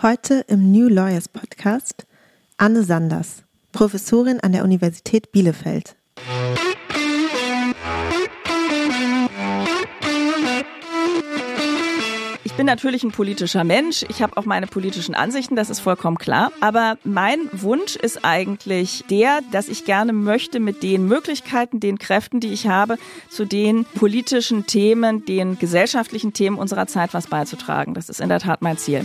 Heute im New Lawyers Podcast Anne Sanders, Professorin an der Universität Bielefeld. Ich bin natürlich ein politischer Mensch. Ich habe auch meine politischen Ansichten, das ist vollkommen klar. Aber mein Wunsch ist eigentlich der, dass ich gerne möchte, mit den Möglichkeiten, den Kräften, die ich habe, zu den politischen Themen, den gesellschaftlichen Themen unserer Zeit was beizutragen. Das ist in der Tat mein Ziel.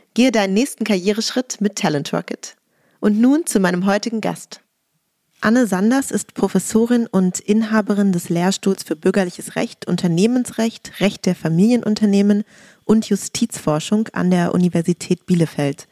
Gehe deinen nächsten Karriereschritt mit Talent Rocket. Und nun zu meinem heutigen Gast. Anne Sanders ist Professorin und Inhaberin des Lehrstuhls für bürgerliches Recht, Unternehmensrecht, Recht der Familienunternehmen und Justizforschung an der Universität Bielefeld.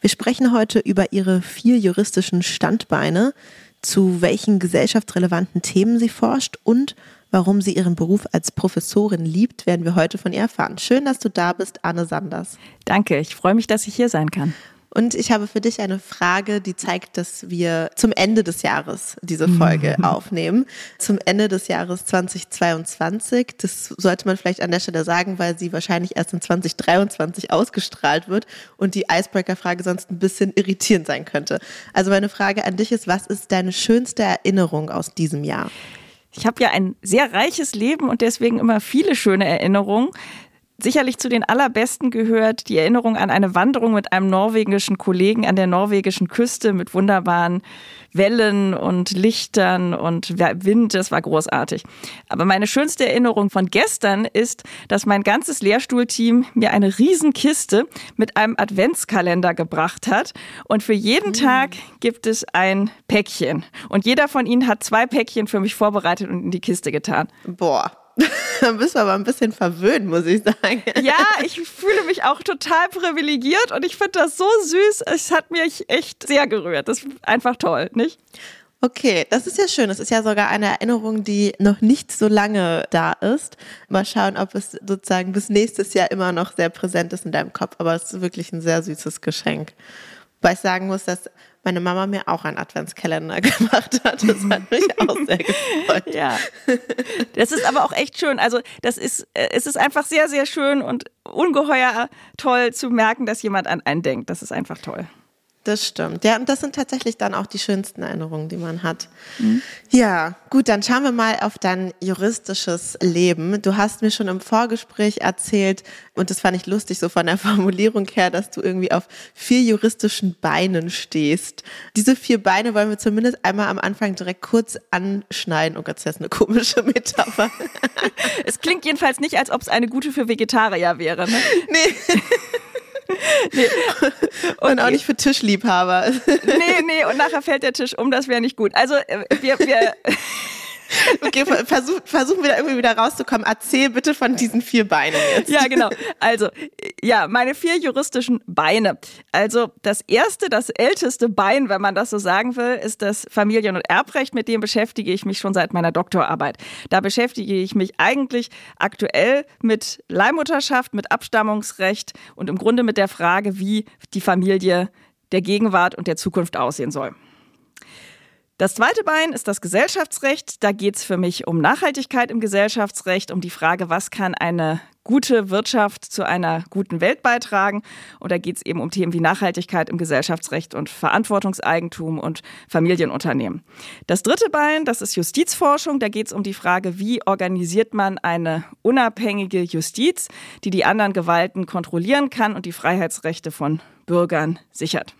Wir sprechen heute über ihre vier juristischen Standbeine, zu welchen gesellschaftsrelevanten Themen sie forscht und Warum sie ihren Beruf als Professorin liebt, werden wir heute von ihr erfahren. Schön, dass du da bist, Anne Sanders. Danke, ich freue mich, dass ich hier sein kann. Und ich habe für dich eine Frage, die zeigt, dass wir zum Ende des Jahres diese Folge aufnehmen. Zum Ende des Jahres 2022. Das sollte man vielleicht an der Stelle sagen, weil sie wahrscheinlich erst in 2023 ausgestrahlt wird und die Icebreaker-Frage sonst ein bisschen irritierend sein könnte. Also meine Frage an dich ist, was ist deine schönste Erinnerung aus diesem Jahr? Ich habe ja ein sehr reiches Leben und deswegen immer viele schöne Erinnerungen. Sicherlich zu den allerbesten gehört die Erinnerung an eine Wanderung mit einem norwegischen Kollegen an der norwegischen Küste mit wunderbaren Wellen und Lichtern und Wind. Das war großartig. Aber meine schönste Erinnerung von gestern ist, dass mein ganzes Lehrstuhlteam mir eine Riesenkiste mit einem Adventskalender gebracht hat. Und für jeden mhm. Tag gibt es ein Päckchen. Und jeder von ihnen hat zwei Päckchen für mich vorbereitet und in die Kiste getan. Boah. Dann bist du aber ein bisschen verwöhnt, muss ich sagen. Ja, ich fühle mich auch total privilegiert und ich finde das so süß. Es hat mich echt sehr gerührt. Das ist einfach toll, nicht? Okay, das ist ja schön. Das ist ja sogar eine Erinnerung, die noch nicht so lange da ist. Mal schauen, ob es sozusagen bis nächstes Jahr immer noch sehr präsent ist in deinem Kopf. Aber es ist wirklich ein sehr süßes Geschenk. Weil ich sagen muss, dass meine Mama mir auch einen Adventskalender gemacht hat. Das hat mich auch sehr gefreut. Ja. Das ist aber auch echt schön. Also, das ist, äh, es ist einfach sehr, sehr schön und ungeheuer toll zu merken, dass jemand an einen denkt. Das ist einfach toll. Das stimmt. Ja, und das sind tatsächlich dann auch die schönsten Erinnerungen, die man hat. Mhm. Ja, gut, dann schauen wir mal auf dein juristisches Leben. Du hast mir schon im Vorgespräch erzählt, und das fand ich lustig, so von der Formulierung her, dass du irgendwie auf vier juristischen Beinen stehst. Diese vier Beine wollen wir zumindest einmal am Anfang direkt kurz anschneiden. Oh Gott, das ist eine komische Metapher. es klingt jedenfalls nicht, als ob es eine gute für Vegetarier wäre. Ne? Nee. Nee. Und, und auch nicht für Tischliebhaber. nee, nee, und nachher fällt der Tisch um, das wäre nicht gut. Also äh, wir, wir Okay, versuch, versuchen wir da irgendwie wieder rauszukommen. Erzähl bitte von diesen vier Beinen jetzt. Ja, genau. Also, ja, meine vier juristischen Beine. Also, das erste, das älteste Bein, wenn man das so sagen will, ist das Familien- und Erbrecht. Mit dem beschäftige ich mich schon seit meiner Doktorarbeit. Da beschäftige ich mich eigentlich aktuell mit Leihmutterschaft, mit Abstammungsrecht und im Grunde mit der Frage, wie die Familie der Gegenwart und der Zukunft aussehen soll. Das zweite Bein ist das Gesellschaftsrecht. Da geht es für mich um Nachhaltigkeit im Gesellschaftsrecht, um die Frage, was kann eine gute Wirtschaft zu einer guten Welt beitragen. Und da geht es eben um Themen wie Nachhaltigkeit im Gesellschaftsrecht und Verantwortungseigentum und Familienunternehmen. Das dritte Bein, das ist Justizforschung. Da geht es um die Frage, wie organisiert man eine unabhängige Justiz, die die anderen Gewalten kontrollieren kann und die Freiheitsrechte von Bürgern sichert.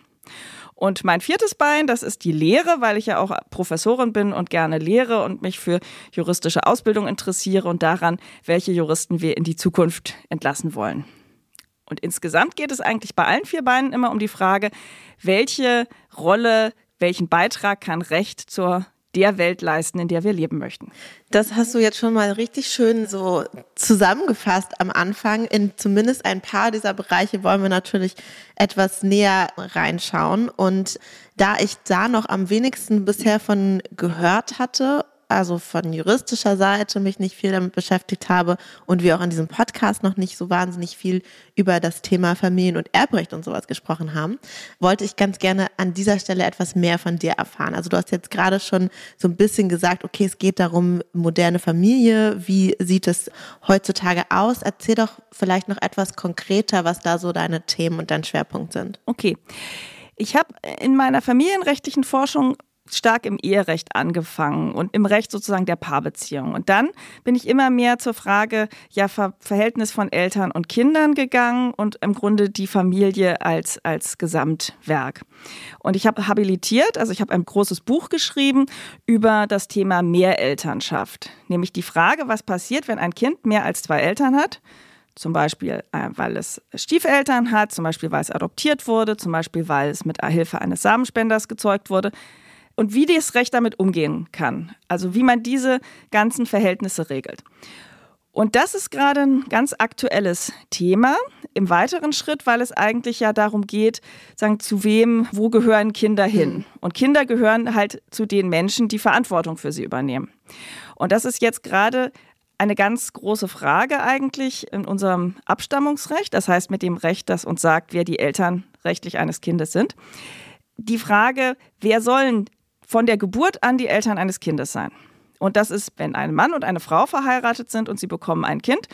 Und mein viertes Bein, das ist die Lehre, weil ich ja auch Professorin bin und gerne lehre und mich für juristische Ausbildung interessiere und daran, welche Juristen wir in die Zukunft entlassen wollen. Und insgesamt geht es eigentlich bei allen vier Beinen immer um die Frage, welche Rolle, welchen Beitrag kann Recht zur der Welt leisten, in der wir leben möchten. Das hast du jetzt schon mal richtig schön so zusammengefasst am Anfang. In zumindest ein paar dieser Bereiche wollen wir natürlich etwas näher reinschauen. Und da ich da noch am wenigsten bisher von gehört hatte also von juristischer Seite mich nicht viel damit beschäftigt habe und wir auch in diesem Podcast noch nicht so wahnsinnig viel über das Thema Familien- und Erbrecht und sowas gesprochen haben, wollte ich ganz gerne an dieser Stelle etwas mehr von dir erfahren. Also du hast jetzt gerade schon so ein bisschen gesagt, okay, es geht darum, moderne Familie, wie sieht es heutzutage aus? Erzähl doch vielleicht noch etwas konkreter, was da so deine Themen und dein Schwerpunkt sind. Okay. Ich habe in meiner familienrechtlichen Forschung stark im Eherecht angefangen und im Recht sozusagen der Paarbeziehung. Und dann bin ich immer mehr zur Frage, ja, Ver Verhältnis von Eltern und Kindern gegangen und im Grunde die Familie als, als Gesamtwerk. Und ich habe habilitiert, also ich habe ein großes Buch geschrieben über das Thema Mehrelternschaft. Nämlich die Frage, was passiert, wenn ein Kind mehr als zwei Eltern hat zum Beispiel, äh, weil es Stiefeltern hat, zum Beispiel, weil es adoptiert wurde, zum Beispiel, weil es mit Hilfe eines Samenspenders gezeugt wurde und wie das Recht damit umgehen kann. Also wie man diese ganzen Verhältnisse regelt. Und das ist gerade ein ganz aktuelles Thema im weiteren Schritt, weil es eigentlich ja darum geht, sagen, zu wem, wo gehören Kinder hin? Und Kinder gehören halt zu den Menschen, die Verantwortung für sie übernehmen. Und das ist jetzt gerade eine ganz große Frage eigentlich in unserem Abstammungsrecht, das heißt mit dem Recht, das uns sagt, wer die Eltern rechtlich eines Kindes sind. Die Frage, wer sollen von der Geburt an die Eltern eines Kindes sein. Und das ist, wenn ein Mann und eine Frau verheiratet sind und sie bekommen ein Kind.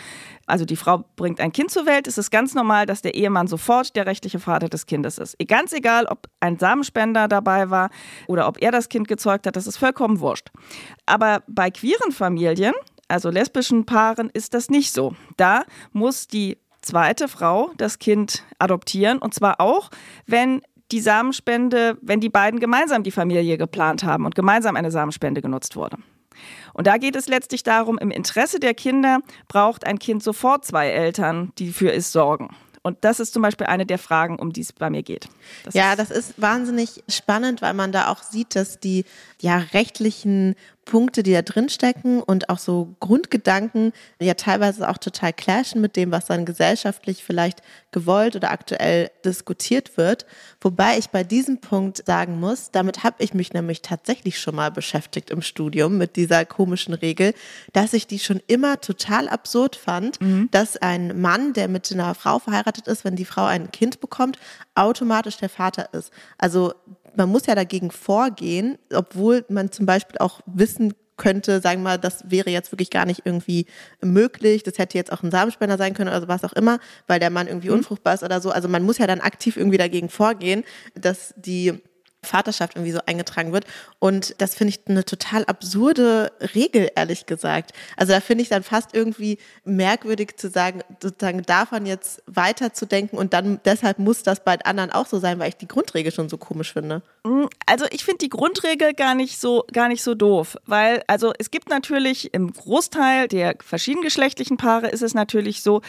Also die Frau bringt ein Kind zur Welt, ist es ganz normal, dass der Ehemann sofort der rechtliche Vater des Kindes ist. Ganz egal, ob ein Samenspender dabei war oder ob er das Kind gezeugt hat, das ist vollkommen wurscht. Aber bei queeren Familien, also lesbischen Paaren, ist das nicht so. Da muss die zweite Frau das Kind adoptieren und zwar auch, wenn die Samenspende, wenn die beiden gemeinsam die Familie geplant haben und gemeinsam eine Samenspende genutzt wurde. Und da geht es letztlich darum, im Interesse der Kinder braucht ein Kind sofort zwei Eltern, die für es sorgen. Und das ist zum Beispiel eine der Fragen, um die es bei mir geht. Das ja, das ist wahnsinnig spannend, weil man da auch sieht, dass die ja rechtlichen Punkte, die da drin stecken und auch so Grundgedanken ja teilweise auch total clashen mit dem, was dann gesellschaftlich vielleicht gewollt oder aktuell diskutiert wird. Wobei ich bei diesem Punkt sagen muss, damit habe ich mich nämlich tatsächlich schon mal beschäftigt im Studium mit dieser komischen Regel, dass ich die schon immer total absurd fand, mhm. dass ein Mann, der mit einer Frau verheiratet ist, wenn die Frau ein Kind bekommt, automatisch der Vater ist. Also man muss ja dagegen vorgehen, obwohl man zum Beispiel auch wissen könnte, sagen wir mal, das wäre jetzt wirklich gar nicht irgendwie möglich. Das hätte jetzt auch ein Samenspender sein können oder was auch immer, weil der Mann irgendwie mhm. unfruchtbar ist oder so. Also man muss ja dann aktiv irgendwie dagegen vorgehen, dass die Vaterschaft irgendwie so eingetragen wird. Und das finde ich eine total absurde Regel, ehrlich gesagt. Also da finde ich dann fast irgendwie merkwürdig zu sagen, sozusagen davon jetzt weiterzudenken und dann deshalb muss das bei anderen auch so sein, weil ich die Grundregel schon so komisch finde. Mm, also ich finde die Grundregel gar nicht so gar nicht so doof, weil also es gibt natürlich im Großteil der verschiedengeschlechtlichen Paare ist es natürlich so,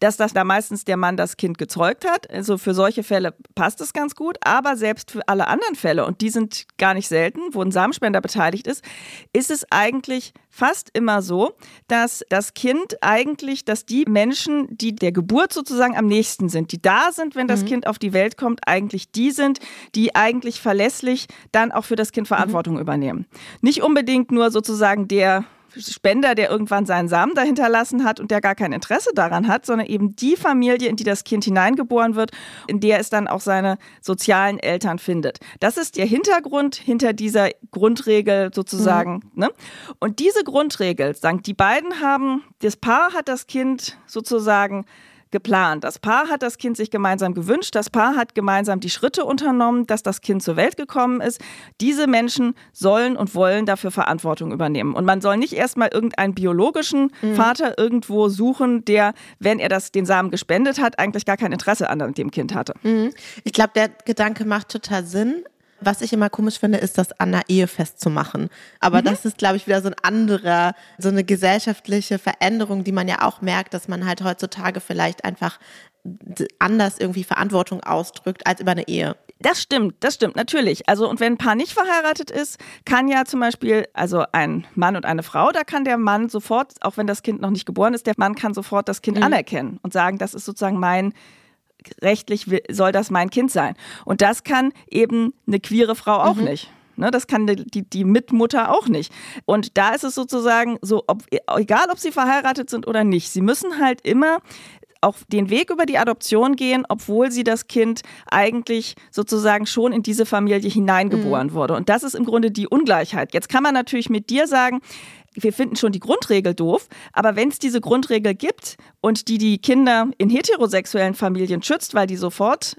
dass das da meistens der Mann das Kind gezeugt hat. Also für solche Fälle passt es ganz gut. Aber selbst für alle anderen Fälle, und die sind gar nicht selten, wo ein Samenspender beteiligt ist, ist es eigentlich fast immer so, dass das Kind eigentlich, dass die Menschen, die der Geburt sozusagen am nächsten sind, die da sind, wenn das mhm. Kind auf die Welt kommt, eigentlich die sind, die eigentlich verlässlich dann auch für das Kind Verantwortung mhm. übernehmen. Nicht unbedingt nur sozusagen der Spender, der irgendwann seinen Samen dahinterlassen hat und der gar kein Interesse daran hat, sondern eben die Familie, in die das Kind hineingeboren wird, in der es dann auch seine sozialen Eltern findet. Das ist der Hintergrund hinter dieser Grundregel sozusagen. Mhm. Ne? Und diese Grundregel, sagen die beiden haben, das Paar hat das Kind sozusagen geplant. Das Paar hat das Kind sich gemeinsam gewünscht, das Paar hat gemeinsam die Schritte unternommen, dass das Kind zur Welt gekommen ist. Diese Menschen sollen und wollen dafür Verantwortung übernehmen. Und man soll nicht erstmal irgendeinen biologischen mhm. Vater irgendwo suchen, der, wenn er das, den Samen gespendet hat, eigentlich gar kein Interesse an dem Kind hatte. Mhm. Ich glaube, der Gedanke macht total Sinn. Was ich immer komisch finde, ist, das an der Ehe festzumachen. Aber mhm. das ist, glaube ich, wieder so ein anderer, so eine gesellschaftliche Veränderung, die man ja auch merkt, dass man halt heutzutage vielleicht einfach anders irgendwie Verantwortung ausdrückt als über eine Ehe. Das stimmt, das stimmt, natürlich. Also, und wenn ein Paar nicht verheiratet ist, kann ja zum Beispiel, also ein Mann und eine Frau, da kann der Mann sofort, auch wenn das Kind noch nicht geboren ist, der Mann kann sofort das Kind mhm. anerkennen und sagen, das ist sozusagen mein rechtlich soll das mein Kind sein. Und das kann eben eine queere Frau auch mhm. nicht. Ne, das kann die, die Mitmutter auch nicht. Und da ist es sozusagen so, ob, egal ob sie verheiratet sind oder nicht, sie müssen halt immer auch den Weg über die Adoption gehen, obwohl sie das Kind eigentlich sozusagen schon in diese Familie hineingeboren mhm. wurde. Und das ist im Grunde die Ungleichheit. Jetzt kann man natürlich mit dir sagen, wir finden schon die Grundregel doof, aber wenn es diese Grundregel gibt und die die Kinder in heterosexuellen Familien schützt, weil die sofort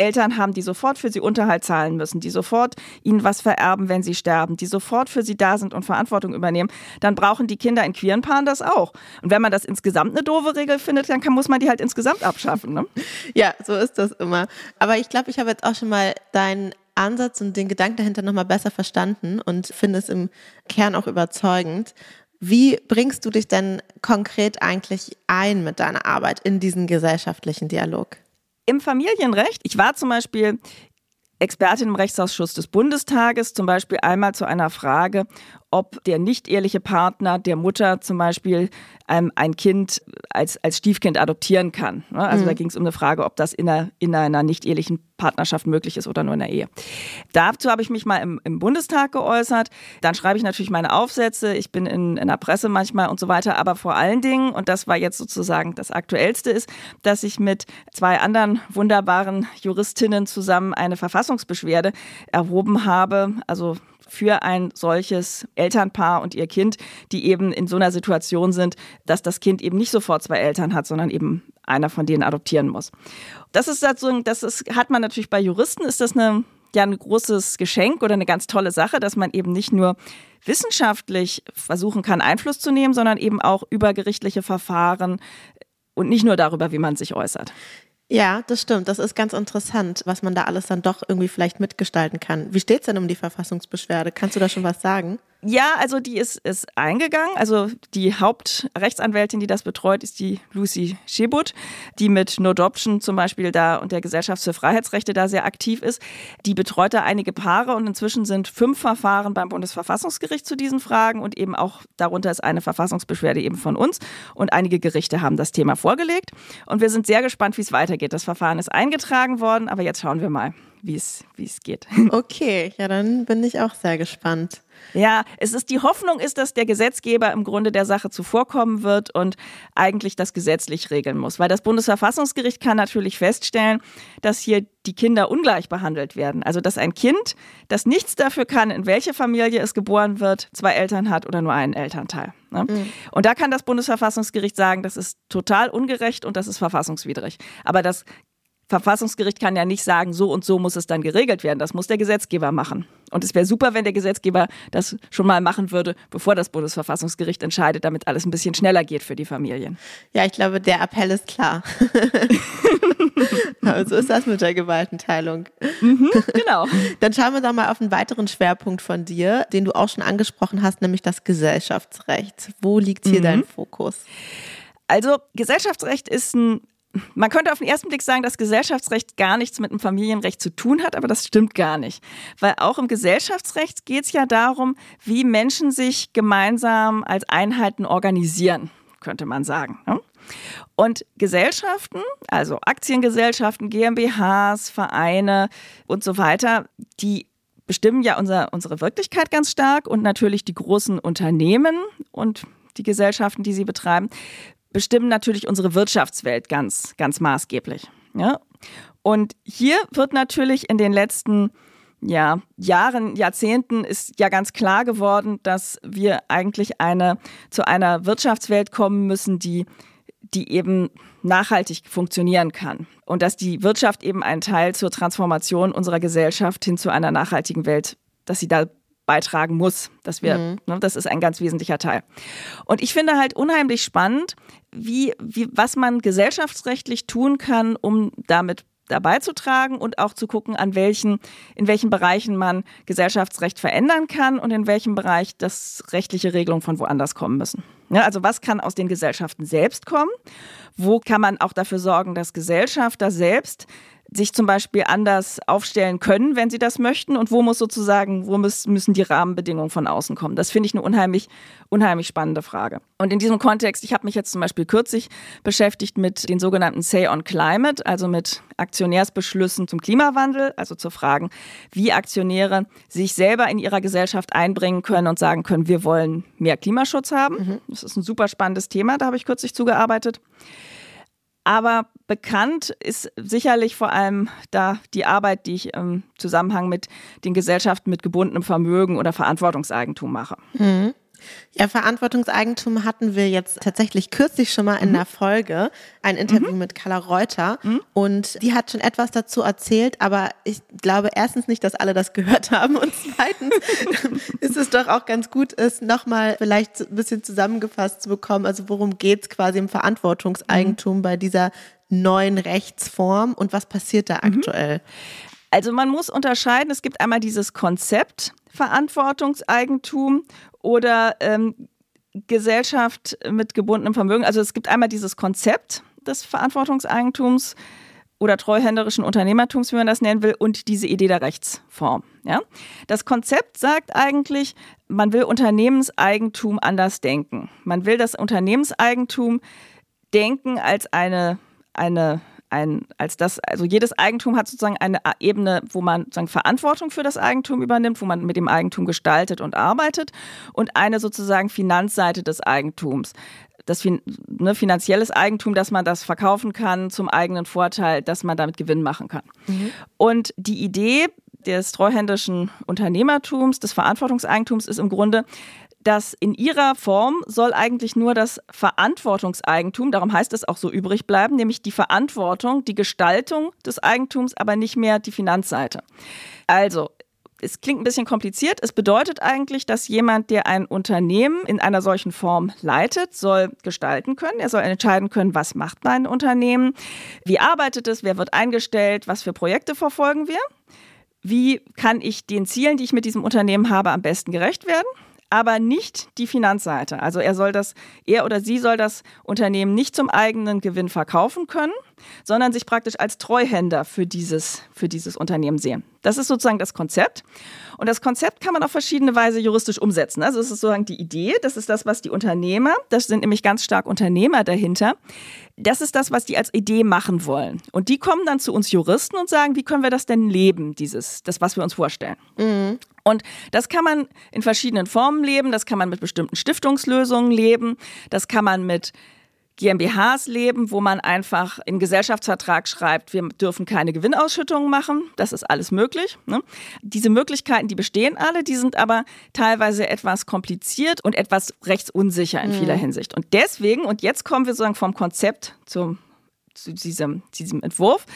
Eltern haben, die sofort für sie Unterhalt zahlen müssen, die sofort ihnen was vererben, wenn sie sterben, die sofort für sie da sind und Verantwortung übernehmen, dann brauchen die Kinder in queeren Paaren das auch. Und wenn man das insgesamt eine doofe Regel findet, dann kann, muss man die halt insgesamt abschaffen. Ne? Ja, so ist das immer. Aber ich glaube, ich habe jetzt auch schon mal deinen Ansatz und den Gedanken dahinter nochmal besser verstanden und finde es im Kern auch überzeugend. Wie bringst du dich denn konkret eigentlich ein mit deiner Arbeit in diesen gesellschaftlichen Dialog? Im Familienrecht, ich war zum Beispiel Expertin im Rechtsausschuss des Bundestages, zum Beispiel einmal zu einer Frage, ob der nicht eheliche Partner der Mutter zum Beispiel ähm, ein Kind als, als Stiefkind adoptieren kann. Ne? Also mhm. da ging es um eine Frage, ob das in einer, in einer nicht ehelichen Partnerschaft möglich ist oder nur in der Ehe. Dazu habe ich mich mal im, im Bundestag geäußert. Dann schreibe ich natürlich meine Aufsätze. Ich bin in, in der Presse manchmal und so weiter. Aber vor allen Dingen, und das war jetzt sozusagen das Aktuellste ist, dass ich mit zwei anderen wunderbaren Juristinnen zusammen eine Verfassungsbeschwerde erhoben habe. Also für ein solches Elternpaar und ihr Kind, die eben in so einer Situation sind, dass das Kind eben nicht sofort zwei Eltern hat, sondern eben einer von denen adoptieren muss. Das ist also, das ist, hat man natürlich bei Juristen, ist das eine, ja, ein großes Geschenk oder eine ganz tolle Sache, dass man eben nicht nur wissenschaftlich versuchen kann, Einfluss zu nehmen, sondern eben auch über gerichtliche Verfahren und nicht nur darüber, wie man sich äußert. Ja, das stimmt. Das ist ganz interessant, was man da alles dann doch irgendwie vielleicht mitgestalten kann. Wie steht es denn um die Verfassungsbeschwerde? Kannst du da schon was sagen? Ja, also die ist, ist eingegangen. Also die Hauptrechtsanwältin, die das betreut, ist die Lucy Schebut, die mit No Adoption zum Beispiel da und der Gesellschaft für Freiheitsrechte da sehr aktiv ist. Die betreut da einige Paare und inzwischen sind fünf Verfahren beim Bundesverfassungsgericht zu diesen Fragen und eben auch darunter ist eine Verfassungsbeschwerde eben von uns und einige Gerichte haben das Thema vorgelegt und wir sind sehr gespannt, wie es weitergeht. Das Verfahren ist eingetragen worden, aber jetzt schauen wir mal, wie es wie es geht. Okay, ja, dann bin ich auch sehr gespannt. Ja, es ist die Hoffnung ist, dass der Gesetzgeber im Grunde der Sache zuvorkommen wird und eigentlich das gesetzlich regeln muss, weil das Bundesverfassungsgericht kann natürlich feststellen, dass hier die Kinder ungleich behandelt werden. Also dass ein Kind, das nichts dafür kann, in welche Familie es geboren wird, zwei Eltern hat oder nur einen Elternteil. Ne? Mhm. Und da kann das Bundesverfassungsgericht sagen, das ist total ungerecht und das ist verfassungswidrig. Aber das Verfassungsgericht kann ja nicht sagen, so und so muss es dann geregelt werden. Das muss der Gesetzgeber machen. Und es wäre super, wenn der Gesetzgeber das schon mal machen würde, bevor das Bundesverfassungsgericht entscheidet, damit alles ein bisschen schneller geht für die Familien. Ja, ich glaube, der Appell ist klar. so ist das mit der Gewaltenteilung. Mhm, genau. Dann schauen wir doch mal auf einen weiteren Schwerpunkt von dir, den du auch schon angesprochen hast, nämlich das Gesellschaftsrecht. Wo liegt hier mhm. dein Fokus? Also Gesellschaftsrecht ist ein man könnte auf den ersten Blick sagen, dass Gesellschaftsrecht gar nichts mit dem Familienrecht zu tun hat, aber das stimmt gar nicht. Weil auch im Gesellschaftsrecht geht es ja darum, wie Menschen sich gemeinsam als Einheiten organisieren, könnte man sagen. Ne? Und Gesellschaften, also Aktiengesellschaften, GmbHs, Vereine und so weiter, die bestimmen ja unser, unsere Wirklichkeit ganz stark und natürlich die großen Unternehmen und die Gesellschaften, die sie betreiben, bestimmen natürlich unsere Wirtschaftswelt ganz, ganz maßgeblich. Ja? Und hier wird natürlich in den letzten ja, Jahren, Jahrzehnten ist ja ganz klar geworden, dass wir eigentlich eine, zu einer Wirtschaftswelt kommen müssen, die die eben nachhaltig funktionieren kann und dass die Wirtschaft eben einen Teil zur Transformation unserer Gesellschaft hin zu einer nachhaltigen Welt, dass sie da beitragen muss, dass wir, mhm. ne, das ist ein ganz wesentlicher Teil. Und ich finde halt unheimlich spannend, wie, wie, was man gesellschaftsrechtlich tun kann, um damit dabei zu tragen und auch zu gucken, an welchen, in welchen Bereichen man Gesellschaftsrecht verändern kann und in welchem Bereich das rechtliche Regelungen von woanders kommen müssen. Ja, also was kann aus den Gesellschaften selbst kommen? Wo kann man auch dafür sorgen, dass Gesellschafter selbst sich zum Beispiel anders aufstellen können, wenn sie das möchten? Und wo muss sozusagen, wo müssen die Rahmenbedingungen von außen kommen? Das finde ich eine unheimlich, unheimlich spannende Frage. Und in diesem Kontext, ich habe mich jetzt zum Beispiel kürzlich beschäftigt mit den sogenannten Say on Climate, also mit Aktionärsbeschlüssen zum Klimawandel, also zu fragen, wie Aktionäre sich selber in ihrer Gesellschaft einbringen können und sagen können, wir wollen mehr Klimaschutz haben. Mhm. Das ist ein super spannendes Thema, da habe ich kürzlich zugearbeitet. Aber bekannt ist sicherlich vor allem da die Arbeit, die ich im Zusammenhang mit den Gesellschaften mit gebundenem Vermögen oder Verantwortungseigentum mache. Mhm. Ja, Verantwortungseigentum hatten wir jetzt tatsächlich kürzlich schon mal in mhm. der Folge, ein Interview mhm. mit Carla Reuter. Mhm. Und die hat schon etwas dazu erzählt, aber ich glaube erstens nicht, dass alle das gehört haben. Und zweitens ist es doch auch ganz gut, es nochmal vielleicht ein bisschen zusammengefasst zu bekommen. Also worum geht es quasi im Verantwortungseigentum mhm. bei dieser neuen Rechtsform und was passiert da mhm. aktuell? Also man muss unterscheiden, es gibt einmal dieses Konzept Verantwortungseigentum oder ähm, Gesellschaft mit gebundenem Vermögen. Also es gibt einmal dieses Konzept des Verantwortungseigentums oder treuhänderischen Unternehmertums, wie man das nennen will, und diese Idee der Rechtsform. Ja? Das Konzept sagt eigentlich, man will Unternehmenseigentum anders denken. Man will das Unternehmenseigentum denken als eine, eine ein, als das, also jedes Eigentum hat sozusagen eine Ebene, wo man sozusagen Verantwortung für das Eigentum übernimmt, wo man mit dem Eigentum gestaltet und arbeitet und eine sozusagen Finanzseite des Eigentums. Das ne, finanzielles Eigentum, dass man das verkaufen kann zum eigenen Vorteil, dass man damit Gewinn machen kann. Mhm. Und die Idee des treuhändischen Unternehmertums, des Verantwortungseigentums ist im Grunde, dass in ihrer Form soll eigentlich nur das Verantwortungseigentum, darum heißt es auch so übrig bleiben, nämlich die Verantwortung, die Gestaltung des Eigentums, aber nicht mehr die Finanzseite. Also, es klingt ein bisschen kompliziert. Es bedeutet eigentlich, dass jemand, der ein Unternehmen in einer solchen Form leitet, soll gestalten können. Er soll entscheiden können, was macht mein Unternehmen, wie arbeitet es, wer wird eingestellt, was für Projekte verfolgen wir, wie kann ich den Zielen, die ich mit diesem Unternehmen habe, am besten gerecht werden aber nicht die Finanzseite. Also er soll das, er oder sie soll das Unternehmen nicht zum eigenen Gewinn verkaufen können, sondern sich praktisch als Treuhänder für dieses, für dieses Unternehmen sehen. Das ist sozusagen das Konzept. Und das Konzept kann man auf verschiedene Weise juristisch umsetzen. Also es ist sozusagen die Idee, das ist das, was die Unternehmer, das sind nämlich ganz stark Unternehmer dahinter, das ist das, was die als Idee machen wollen. Und die kommen dann zu uns Juristen und sagen, wie können wir das denn leben, dieses, das, was wir uns vorstellen. Mhm. Und das kann man in verschiedenen Formen leben, das kann man mit bestimmten Stiftungslösungen leben, das kann man mit GmbHs leben, wo man einfach in Gesellschaftsvertrag schreibt, wir dürfen keine Gewinnausschüttungen machen. Das ist alles möglich. Ne? Diese Möglichkeiten, die bestehen alle, die sind aber teilweise etwas kompliziert und etwas rechtsunsicher in mhm. vieler Hinsicht. Und deswegen, und jetzt kommen wir sozusagen vom Konzept zum zu diesem, diesem Entwurf.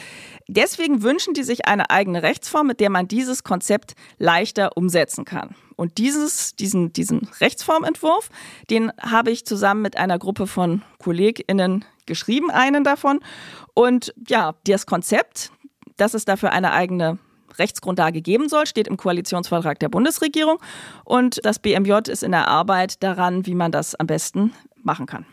Deswegen wünschen die sich eine eigene Rechtsform, mit der man dieses Konzept leichter umsetzen kann. Und dieses, diesen, diesen Rechtsformentwurf, den habe ich zusammen mit einer Gruppe von KollegInnen geschrieben, einen davon. Und ja, das Konzept, dass es dafür eine eigene Rechtsgrundlage geben soll, steht im Koalitionsvertrag der Bundesregierung. Und das BMJ ist in der Arbeit daran, wie man das am besten machen kann.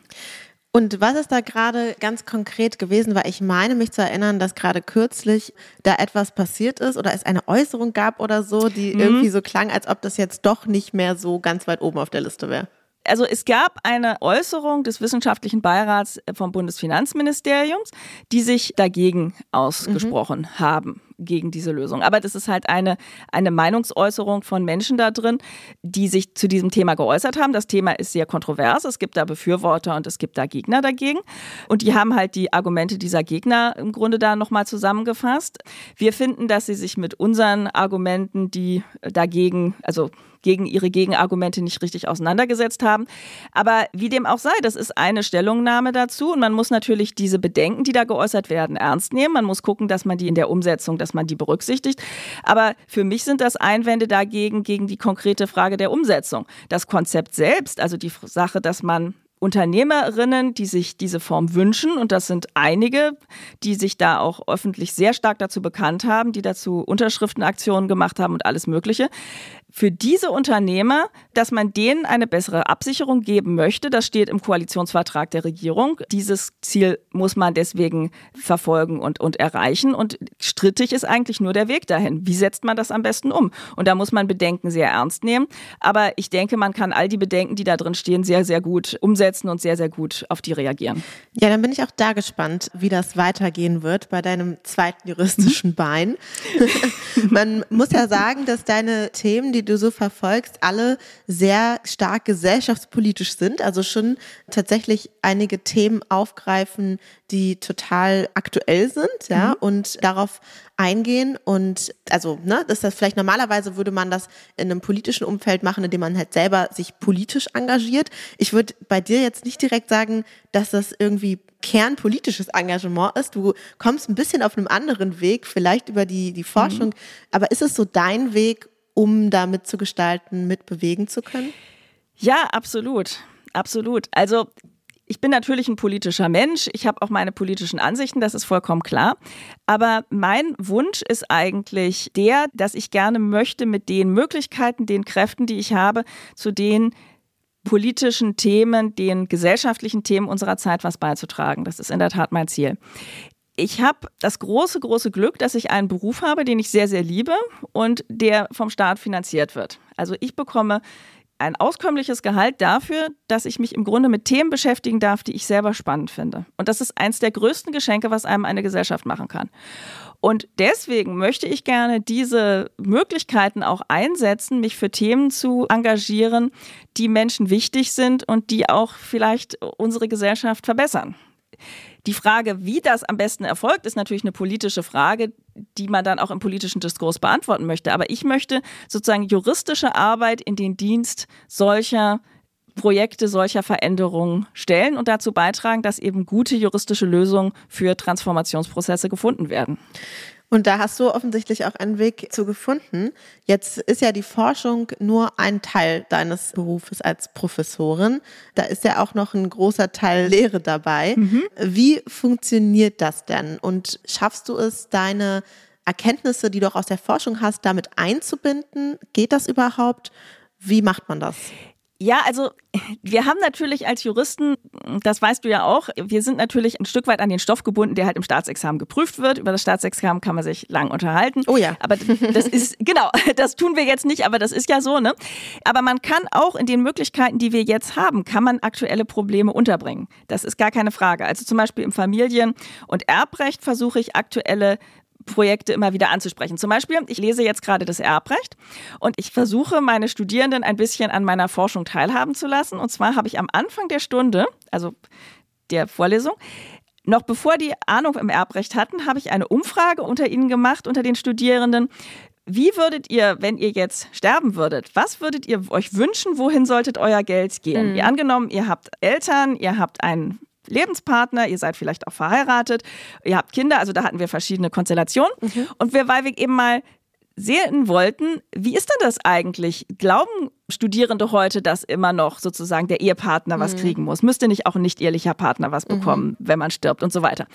Und was ist da gerade ganz konkret gewesen? Weil ich meine mich zu erinnern, dass gerade kürzlich da etwas passiert ist oder es eine Äußerung gab oder so, die mhm. irgendwie so klang, als ob das jetzt doch nicht mehr so ganz weit oben auf der Liste wäre. Also es gab eine Äußerung des wissenschaftlichen Beirats vom Bundesfinanzministeriums, die sich dagegen ausgesprochen mhm. haben. gegen diese Lösung. Aber das ist halt eine, eine Meinungsäußerung von Menschen da drin, die sich zu diesem Thema geäußert haben. Das Thema ist sehr kontrovers. Es gibt da Befürworter und es gibt da Gegner dagegen. Und die haben halt die Argumente dieser Gegner im Grunde da nochmal zusammengefasst. Wir finden, dass sie sich mit unseren Argumenten, die dagegen, also gegen ihre Gegenargumente nicht richtig auseinandergesetzt haben. Aber wie dem auch sei, das ist eine Stellungnahme dazu und man muss natürlich diese Bedenken, die da geäußert werden, ernst nehmen. Man muss gucken, dass man die in der Umsetzung, dass man die berücksichtigt. Aber für mich sind das Einwände dagegen gegen die konkrete Frage der Umsetzung. Das Konzept selbst, also die Sache, dass man Unternehmerinnen, die sich diese Form wünschen, und das sind einige, die sich da auch öffentlich sehr stark dazu bekannt haben, die dazu Unterschriftenaktionen gemacht haben und alles Mögliche für diese Unternehmer, dass man denen eine bessere Absicherung geben möchte. Das steht im Koalitionsvertrag der Regierung. Dieses Ziel muss man deswegen verfolgen und, und erreichen. Und strittig ist eigentlich nur der Weg dahin. Wie setzt man das am besten um? Und da muss man Bedenken sehr ernst nehmen. Aber ich denke, man kann all die Bedenken, die da drin stehen, sehr, sehr gut umsetzen und sehr, sehr gut auf die reagieren. Ja, dann bin ich auch da gespannt, wie das weitergehen wird bei deinem zweiten juristischen. Bein. man muss ja sagen, dass deine Themen, die die du so verfolgst, alle sehr stark gesellschaftspolitisch sind, also schon tatsächlich einige Themen aufgreifen, die total aktuell sind, ja, mhm. und darauf eingehen und also, ne, das ist vielleicht normalerweise würde man das in einem politischen Umfeld machen, indem man halt selber sich politisch engagiert. Ich würde bei dir jetzt nicht direkt sagen, dass das irgendwie kernpolitisches Engagement ist. Du kommst ein bisschen auf einem anderen Weg, vielleicht über die, die Forschung. Mhm. Aber ist es so dein Weg, um da mitzugestalten, mitbewegen zu können? Ja, absolut. Absolut. Also ich bin natürlich ein politischer Mensch. Ich habe auch meine politischen Ansichten, das ist vollkommen klar. Aber mein Wunsch ist eigentlich der, dass ich gerne möchte, mit den Möglichkeiten, den Kräften, die ich habe, zu den politischen Themen, den gesellschaftlichen Themen unserer Zeit was beizutragen. Das ist in der Tat mein Ziel ich habe das große, große Glück, dass ich einen Beruf habe, den ich sehr, sehr liebe und der vom Staat finanziert wird. Also ich bekomme ein auskömmliches Gehalt dafür, dass ich mich im Grunde mit Themen beschäftigen darf, die ich selber spannend finde. Und das ist eins der größten Geschenke, was einem eine Gesellschaft machen kann. Und deswegen möchte ich gerne diese Möglichkeiten auch einsetzen, mich für Themen zu engagieren, die Menschen wichtig sind und die auch vielleicht unsere Gesellschaft verbessern. Die Frage, wie das am besten erfolgt, ist natürlich eine politische Frage, die man dann auch im politischen Diskurs beantworten möchte. Aber ich möchte sozusagen juristische Arbeit in den Dienst solcher Projekte solcher Veränderungen stellen und dazu beitragen, dass eben gute juristische Lösungen für Transformationsprozesse gefunden werden. Und da hast du offensichtlich auch einen Weg zu gefunden. Jetzt ist ja die Forschung nur ein Teil deines Berufes als Professorin. Da ist ja auch noch ein großer Teil Lehre dabei. Mhm. Wie funktioniert das denn? Und schaffst du es, deine Erkenntnisse, die du auch aus der Forschung hast, damit einzubinden? Geht das überhaupt? Wie macht man das? Ja, also wir haben natürlich als Juristen, das weißt du ja auch, wir sind natürlich ein Stück weit an den Stoff gebunden, der halt im Staatsexamen geprüft wird. Über das Staatsexamen kann man sich lang unterhalten. Oh ja. Aber das ist, genau, das tun wir jetzt nicht, aber das ist ja so, ne? Aber man kann auch in den Möglichkeiten, die wir jetzt haben, kann man aktuelle Probleme unterbringen. Das ist gar keine Frage. Also zum Beispiel im Familien- und Erbrecht versuche ich aktuelle Projekte immer wieder anzusprechen. Zum Beispiel, ich lese jetzt gerade das Erbrecht und ich versuche, meine Studierenden ein bisschen an meiner Forschung teilhaben zu lassen. Und zwar habe ich am Anfang der Stunde, also der Vorlesung, noch bevor die Ahnung im Erbrecht hatten, habe ich eine Umfrage unter ihnen gemacht, unter den Studierenden. Wie würdet ihr, wenn ihr jetzt sterben würdet, was würdet ihr euch wünschen, wohin solltet euer Geld gehen? Mhm. Ihr angenommen, ihr habt Eltern, ihr habt einen Lebenspartner, ihr seid vielleicht auch verheiratet, ihr habt Kinder, also da hatten wir verschiedene Konstellationen. Mhm. Und wir, weil wir eben mal sehen wollten, wie ist denn das eigentlich? Glauben Studierende heute, dass immer noch sozusagen der Ehepartner was mhm. kriegen muss. Müsste nicht auch ein nicht ehrlicher Partner was mhm. bekommen, mhm. wenn man stirbt und so weiter.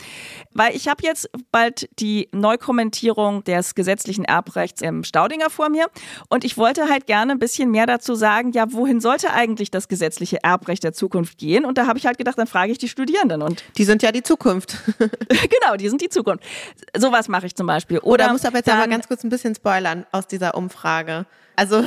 Weil ich habe jetzt bald die Neukommentierung des gesetzlichen Erbrechts im Staudinger vor mir und ich wollte halt gerne ein bisschen mehr dazu sagen, ja, wohin sollte eigentlich das gesetzliche Erbrecht der Zukunft gehen? Und da habe ich halt gedacht, dann frage ich die Studierenden und die sind ja die Zukunft. genau, die sind die Zukunft. Sowas mache ich zum Beispiel. Oder, Oder muss aber jetzt dann, aber ganz kurz ein bisschen spoilern aus dieser Umfrage. Also,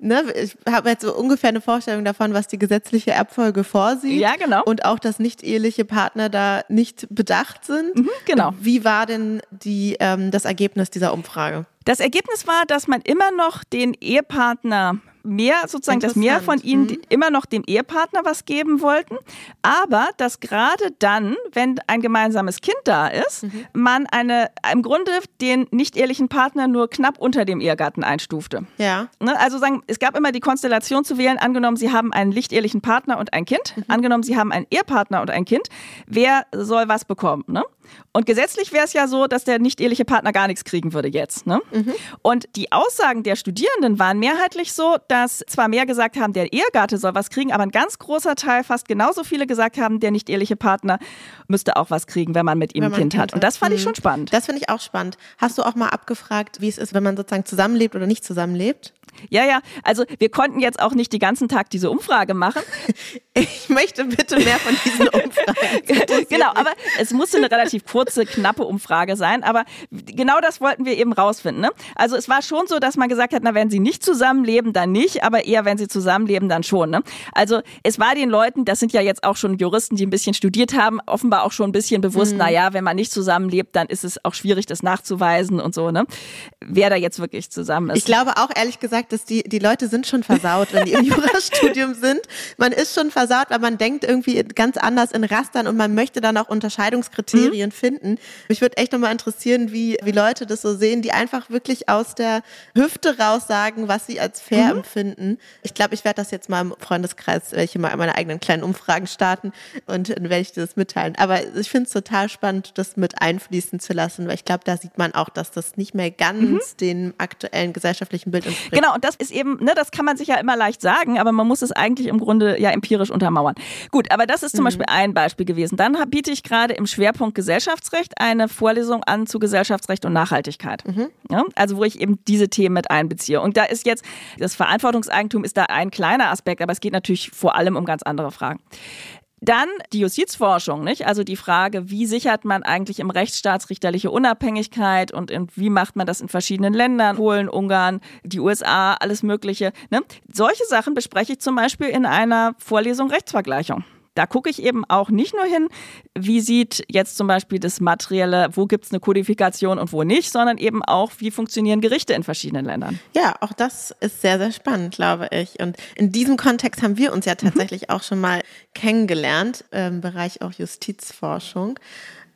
ne, ich habe jetzt so ungefähr eine Vorstellung davon, was die gesetzliche Erbfolge vorsieht. Ja, genau. Und auch, dass nicht eheliche Partner da nicht bedacht sind. Mhm, genau. Wie war denn die, ähm, das Ergebnis dieser Umfrage? Das Ergebnis war, dass man immer noch den Ehepartner mehr sozusagen, dass mehr von ihnen mhm. immer noch dem Ehepartner was geben wollten, aber dass gerade dann, wenn ein gemeinsames Kind da ist, mhm. man eine im Grunde den nicht ehelichen Partner nur knapp unter dem Ehegatten einstufte. Ja. Ne, also sagen, es gab immer die Konstellation zu wählen, angenommen, sie haben einen nicht ehelichen Partner und ein Kind, mhm. angenommen, sie haben einen Ehepartner und ein Kind, wer soll was bekommen? Ne? Und gesetzlich wäre es ja so, dass der nicht eheliche Partner gar nichts kriegen würde jetzt. Ne? Mhm. Und die Aussagen der Studierenden waren mehrheitlich so, dass zwar mehr gesagt haben, der Ehegatte soll was kriegen, aber ein ganz großer Teil, fast genauso viele gesagt haben, der nicht eheliche Partner müsste auch was kriegen, wenn man mit ihm ein kind, kind hat. Und das fand mhm. ich schon spannend. Das finde ich auch spannend. Hast du auch mal abgefragt, wie es ist, wenn man sozusagen zusammenlebt oder nicht zusammenlebt? Ja, ja. Also wir konnten jetzt auch nicht den ganzen Tag diese Umfrage machen. Ich möchte bitte mehr von diesen Umfragen. genau, aber es musste eine relativ kurze, knappe Umfrage sein. Aber genau das wollten wir eben rausfinden. Ne? Also es war schon so, dass man gesagt hat, na, wenn sie nicht zusammenleben, dann nicht, aber eher, wenn sie zusammenleben, dann schon. Ne? Also es war den Leuten, das sind ja jetzt auch schon Juristen, die ein bisschen studiert haben, offenbar auch schon ein bisschen bewusst, mhm. naja, wenn man nicht zusammenlebt, dann ist es auch schwierig, das nachzuweisen und so, ne? Wer da jetzt wirklich zusammen ist. Ich glaube auch ehrlich gesagt, gesagt, dass die, die Leute sind schon versaut, wenn die im Jurastudium sind. Man ist schon versaut, weil man denkt irgendwie ganz anders in Rastern und man möchte dann auch Unterscheidungskriterien mhm. Finden. Mich würde echt nochmal interessieren, wie, wie Leute das so sehen, die einfach wirklich aus der Hüfte raus sagen, was sie als fair mhm. empfinden. Ich glaube, ich werde das jetzt mal im Freundeskreis, welche mal meine eigenen kleinen Umfragen starten und dann werde ich dir das mitteilen. Aber ich finde es total spannend, das mit einfließen zu lassen, weil ich glaube, da sieht man auch, dass das nicht mehr ganz mhm. dem aktuellen gesellschaftlichen Bild entspricht. Genau, und das ist eben, ne, das kann man sich ja immer leicht sagen, aber man muss es eigentlich im Grunde ja empirisch untermauern. Gut, aber das ist zum mhm. Beispiel ein Beispiel gewesen. Dann biete ich gerade im Schwerpunkt Gesellschaftsrecht eine Vorlesung an zu Gesellschaftsrecht und Nachhaltigkeit. Mhm. Ja, also wo ich eben diese Themen mit einbeziehe. Und da ist jetzt, das Verantwortungseigentum ist da ein kleiner Aspekt, aber es geht natürlich vor allem um ganz andere Fragen. Dann die Justizforschung, nicht? Also die Frage, wie sichert man eigentlich im Rechtsstaat richterliche Unabhängigkeit und wie macht man das in verschiedenen Ländern, Polen, Ungarn, die USA, alles Mögliche. Ne? Solche Sachen bespreche ich zum Beispiel in einer Vorlesung Rechtsvergleichung. Da gucke ich eben auch nicht nur hin, wie sieht jetzt zum Beispiel das Materielle, wo gibt es eine Kodifikation und wo nicht, sondern eben auch, wie funktionieren Gerichte in verschiedenen Ländern. Ja, auch das ist sehr, sehr spannend, glaube ich. Und in diesem Kontext haben wir uns ja tatsächlich mhm. auch schon mal kennengelernt, im Bereich auch Justizforschung.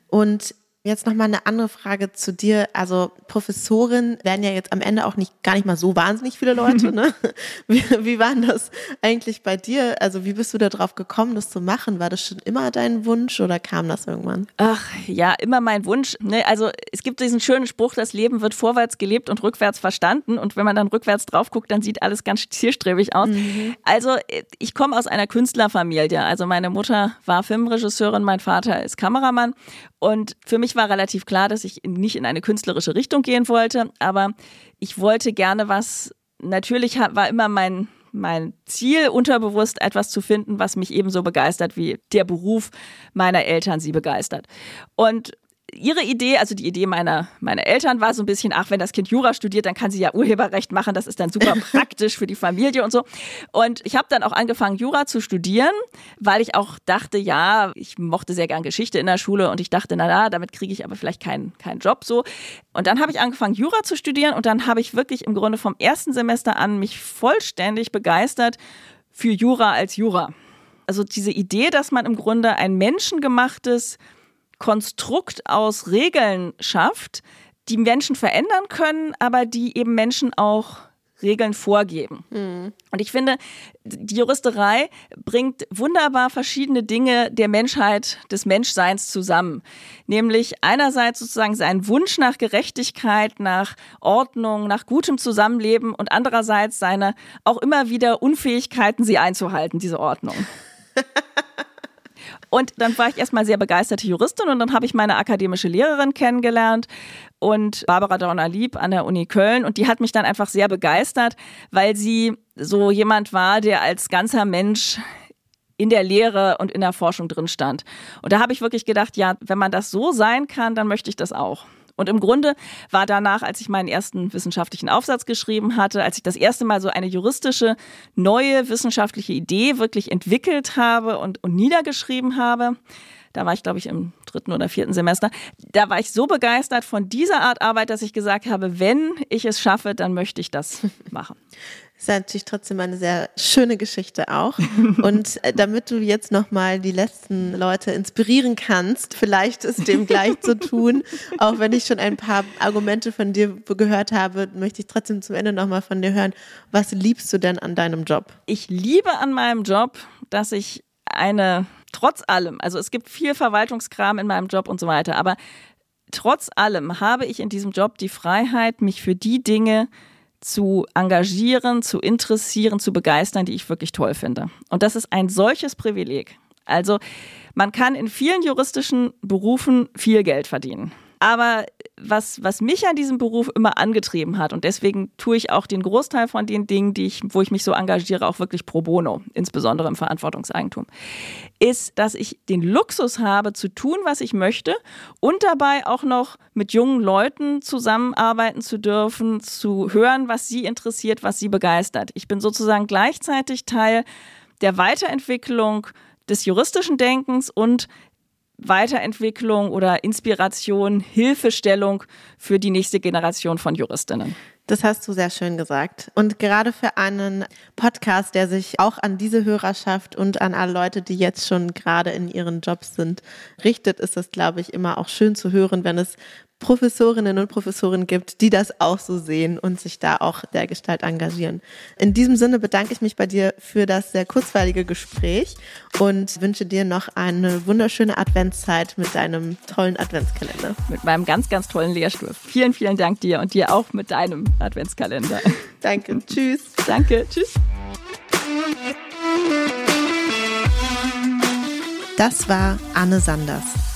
Und Jetzt nochmal eine andere Frage zu dir. Also Professorin werden ja jetzt am Ende auch nicht gar nicht mal so wahnsinnig viele Leute. Ne? Wie, wie war das eigentlich bei dir? Also wie bist du da drauf gekommen, das zu machen? War das schon immer dein Wunsch oder kam das irgendwann? Ach ja, immer mein Wunsch. Ne? Also es gibt diesen schönen Spruch, das Leben wird vorwärts gelebt und rückwärts verstanden. Und wenn man dann rückwärts drauf guckt, dann sieht alles ganz zielstrebig aus. Mhm. Also ich komme aus einer Künstlerfamilie. Also meine Mutter war Filmregisseurin, mein Vater ist Kameramann. Und für mich war relativ klar, dass ich nicht in eine künstlerische Richtung gehen wollte, aber ich wollte gerne was, natürlich war immer mein, mein Ziel, unterbewusst etwas zu finden, was mich ebenso begeistert, wie der Beruf meiner Eltern sie begeistert. Und ihre Idee, also die Idee meiner, meiner Eltern war so ein bisschen, ach, wenn das Kind Jura studiert, dann kann sie ja Urheberrecht machen, das ist dann super praktisch für die Familie und so. Und ich habe dann auch angefangen, Jura zu studieren, weil ich auch dachte, ja, ich mochte sehr gern Geschichte in der Schule und ich dachte, na ja, damit kriege ich aber vielleicht keinen keinen Job so. Und dann habe ich angefangen, Jura zu studieren und dann habe ich wirklich im Grunde vom ersten Semester an mich vollständig begeistert für Jura als Jura. Also diese Idee, dass man im Grunde ein menschengemachtes Konstrukt aus Regeln schafft, die Menschen verändern können, aber die eben Menschen auch Regeln vorgeben. Mhm. Und ich finde, die Juristerei bringt wunderbar verschiedene Dinge der Menschheit, des Menschseins zusammen. Nämlich einerseits sozusagen seinen Wunsch nach Gerechtigkeit, nach Ordnung, nach gutem Zusammenleben und andererseits seine auch immer wieder Unfähigkeiten, sie einzuhalten, diese Ordnung. Und dann war ich erstmal sehr begeisterte Juristin und dann habe ich meine akademische Lehrerin kennengelernt und Barbara Dorner-Lieb an der Uni Köln und die hat mich dann einfach sehr begeistert, weil sie so jemand war, der als ganzer Mensch in der Lehre und in der Forschung drin stand. Und da habe ich wirklich gedacht, ja, wenn man das so sein kann, dann möchte ich das auch. Und im Grunde war danach, als ich meinen ersten wissenschaftlichen Aufsatz geschrieben hatte, als ich das erste Mal so eine juristische, neue wissenschaftliche Idee wirklich entwickelt habe und, und niedergeschrieben habe, da war ich, glaube ich, im dritten oder vierten Semester. Da war ich so begeistert von dieser Art Arbeit, dass ich gesagt habe, wenn ich es schaffe, dann möchte ich das machen. Das ist natürlich trotzdem eine sehr schöne Geschichte auch. Und äh, damit du jetzt nochmal die letzten Leute inspirieren kannst, vielleicht es dem gleich zu tun, auch wenn ich schon ein paar Argumente von dir gehört habe, möchte ich trotzdem zum Ende nochmal von dir hören. Was liebst du denn an deinem Job? Ich liebe an meinem Job, dass ich eine, trotz allem, also es gibt viel Verwaltungskram in meinem Job und so weiter, aber trotz allem habe ich in diesem Job die Freiheit, mich für die Dinge zu engagieren, zu interessieren, zu begeistern, die ich wirklich toll finde. Und das ist ein solches Privileg. Also man kann in vielen juristischen Berufen viel Geld verdienen. Aber was, was mich an diesem Beruf immer angetrieben hat, und deswegen tue ich auch den Großteil von den Dingen, die ich, wo ich mich so engagiere, auch wirklich pro bono, insbesondere im Verantwortungseigentum, ist, dass ich den Luxus habe, zu tun, was ich möchte und dabei auch noch mit jungen Leuten zusammenarbeiten zu dürfen, zu hören, was sie interessiert, was sie begeistert. Ich bin sozusagen gleichzeitig Teil der Weiterentwicklung des juristischen Denkens und Weiterentwicklung oder Inspiration, Hilfestellung für die nächste Generation von Juristinnen. Das hast du sehr schön gesagt. Und gerade für einen Podcast, der sich auch an diese Hörerschaft und an alle Leute, die jetzt schon gerade in ihren Jobs sind, richtet, ist es, glaube ich, immer auch schön zu hören, wenn es Professorinnen und Professoren gibt, die das auch so sehen und sich da auch der Gestalt engagieren. In diesem Sinne bedanke ich mich bei dir für das sehr kurzweilige Gespräch und wünsche dir noch eine wunderschöne Adventszeit mit deinem tollen Adventskalender. Mit meinem ganz, ganz tollen Lehrstuhl. Vielen, vielen Dank dir und dir auch mit deinem Adventskalender. Danke. Tschüss. Danke. Tschüss. Das war Anne Sanders.